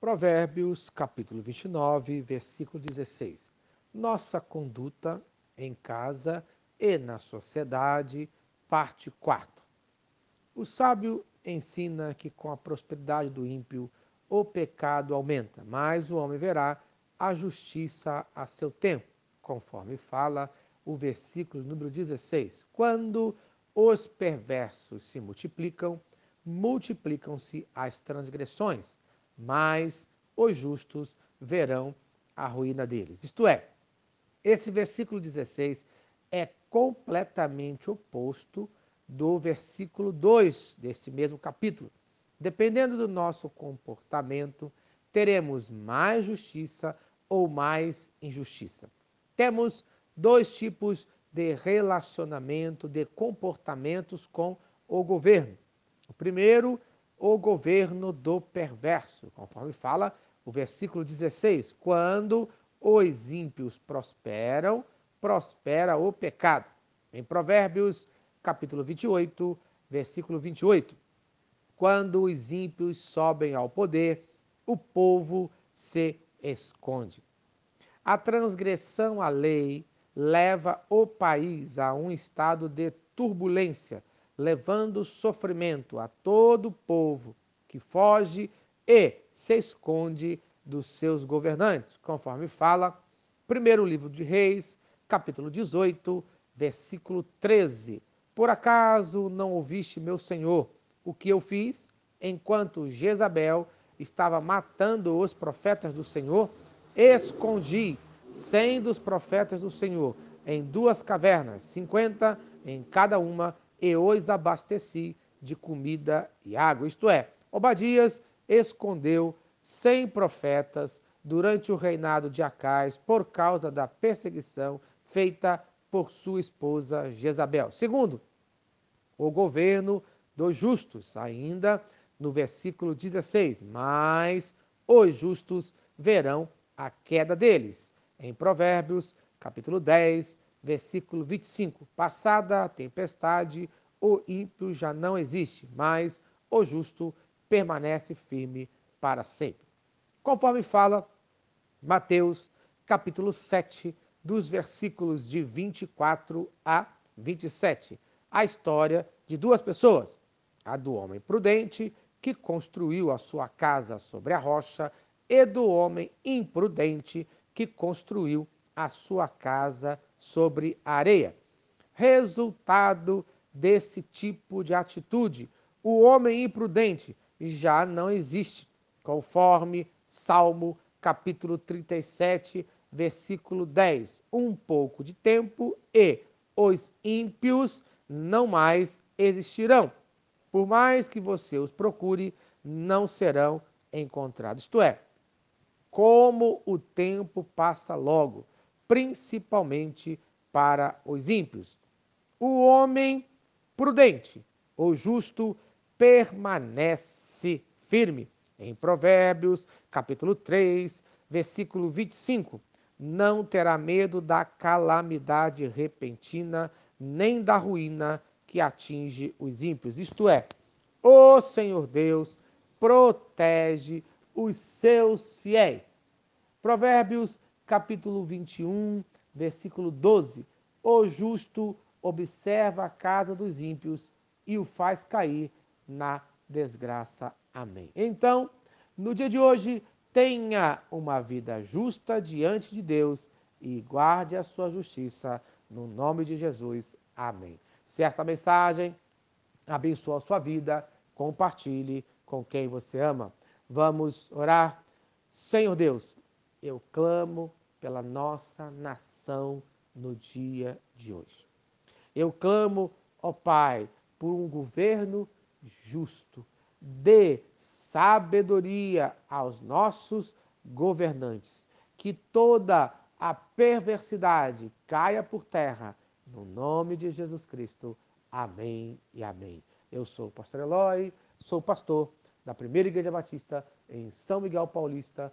Provérbios, capítulo 29, versículo 16. Nossa conduta em casa e na sociedade, parte 4. O sábio ensina que com a prosperidade do ímpio o pecado aumenta, mas o homem verá a justiça a seu tempo, conforme fala o versículo número 16. Quando os perversos se multiplicam, multiplicam-se as transgressões mas os justos verão a ruína deles. Isto é, esse versículo 16 é completamente oposto do versículo 2 deste mesmo capítulo. Dependendo do nosso comportamento, teremos mais justiça ou mais injustiça. Temos dois tipos de relacionamento, de comportamentos com o governo. O primeiro o governo do perverso, conforme fala o versículo 16: quando os ímpios prosperam, prospera o pecado. Em Provérbios, capítulo 28, versículo 28. Quando os ímpios sobem ao poder, o povo se esconde. A transgressão à lei leva o país a um estado de turbulência levando sofrimento a todo o povo que foge e se esconde dos seus governantes, conforme fala primeiro livro de Reis, capítulo 18, versículo 13. Por acaso não ouviste, meu senhor, o que eu fiz enquanto Jezabel estava matando os profetas do Senhor? Escondi cem dos profetas do Senhor em duas cavernas, cinquenta em cada uma, e os abasteci de comida e água. Isto é, Obadias escondeu cem profetas durante o reinado de Acais por causa da perseguição feita por sua esposa Jezabel. Segundo, o governo dos justos, ainda no versículo 16, mas os justos verão a queda deles. Em Provérbios, capítulo 10, versículo 25. Passada a tempestade, o ímpio já não existe, mas o justo permanece firme para sempre. Conforme fala Mateus, capítulo 7, dos versículos de 24 a 27, a história de duas pessoas, a do homem prudente que construiu a sua casa sobre a rocha e do homem imprudente que construiu a sua casa sobre a areia. Resultado desse tipo de atitude, o homem imprudente já não existe, conforme Salmo capítulo 37, versículo 10. Um pouco de tempo e os ímpios não mais existirão. Por mais que você os procure, não serão encontrados. Isto é, como o tempo passa logo, principalmente para os ímpios. O homem prudente, o justo permanece firme. Em Provérbios, capítulo 3, versículo 25, não terá medo da calamidade repentina, nem da ruína que atinge os ímpios. Isto é, o Senhor Deus protege os seus fiéis. Provérbios, capítulo 21, versículo 12. O justo observa a casa dos ímpios e o faz cair na desgraça. Amém. Então, no dia de hoje, tenha uma vida justa diante de Deus e guarde a sua justiça no nome de Jesus. Amém. Se esta mensagem abençoa a sua vida, compartilhe com quem você ama. Vamos orar. Senhor Deus, eu clamo pela nossa nação no dia de hoje. Eu clamo, ó Pai, por um governo justo. Dê sabedoria aos nossos governantes. Que toda a perversidade caia por terra. No nome de Jesus Cristo. Amém e amém. Eu sou o pastor Eloy, sou pastor da Primeira Igreja Batista em São Miguel Paulista,